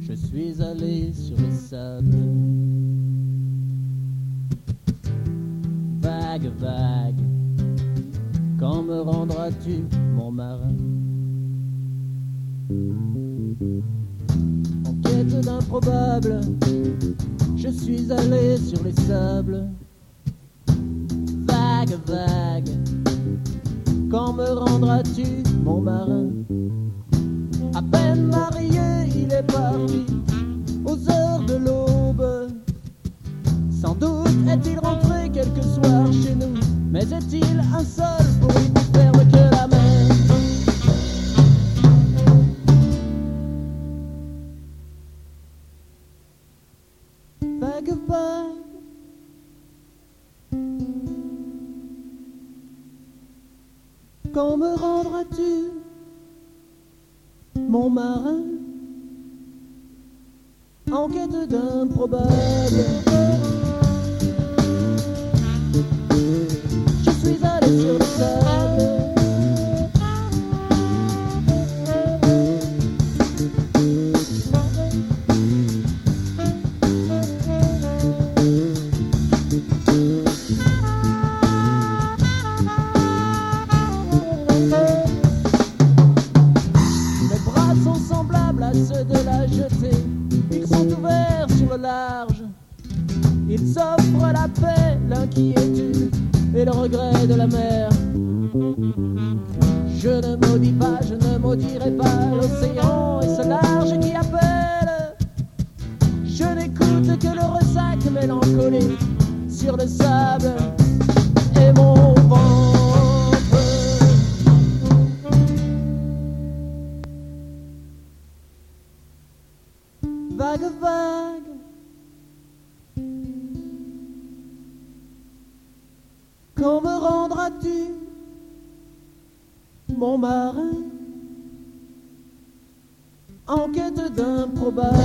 je suis allé sur les sables. Vague, vague, quand me rendras-tu, mon marin? En quête d'improbable, je suis allé sur les sables. Vague, vague, quand me rendras-tu, mon marin? À peine marié, il est parti aux heures de l'aube. Sans doute est-il rentré quelque soir chez nous, mais est-il un seul pour plus ferme que la mer? Vague, vague. Quand me rendras-tu, mon marin, en quête d'improbable Je suis allé sur le sable. Large. Ils offrent la paix, l'inquiétude et le regret de la mer. Je ne maudis pas, je ne maudirai pas l'océan et ce large qui appelle. Je n'écoute que le ressac mélancolique sur le sable et mon ventre. Vague, vague. Rendras-tu, mon marin, en quête d'improbable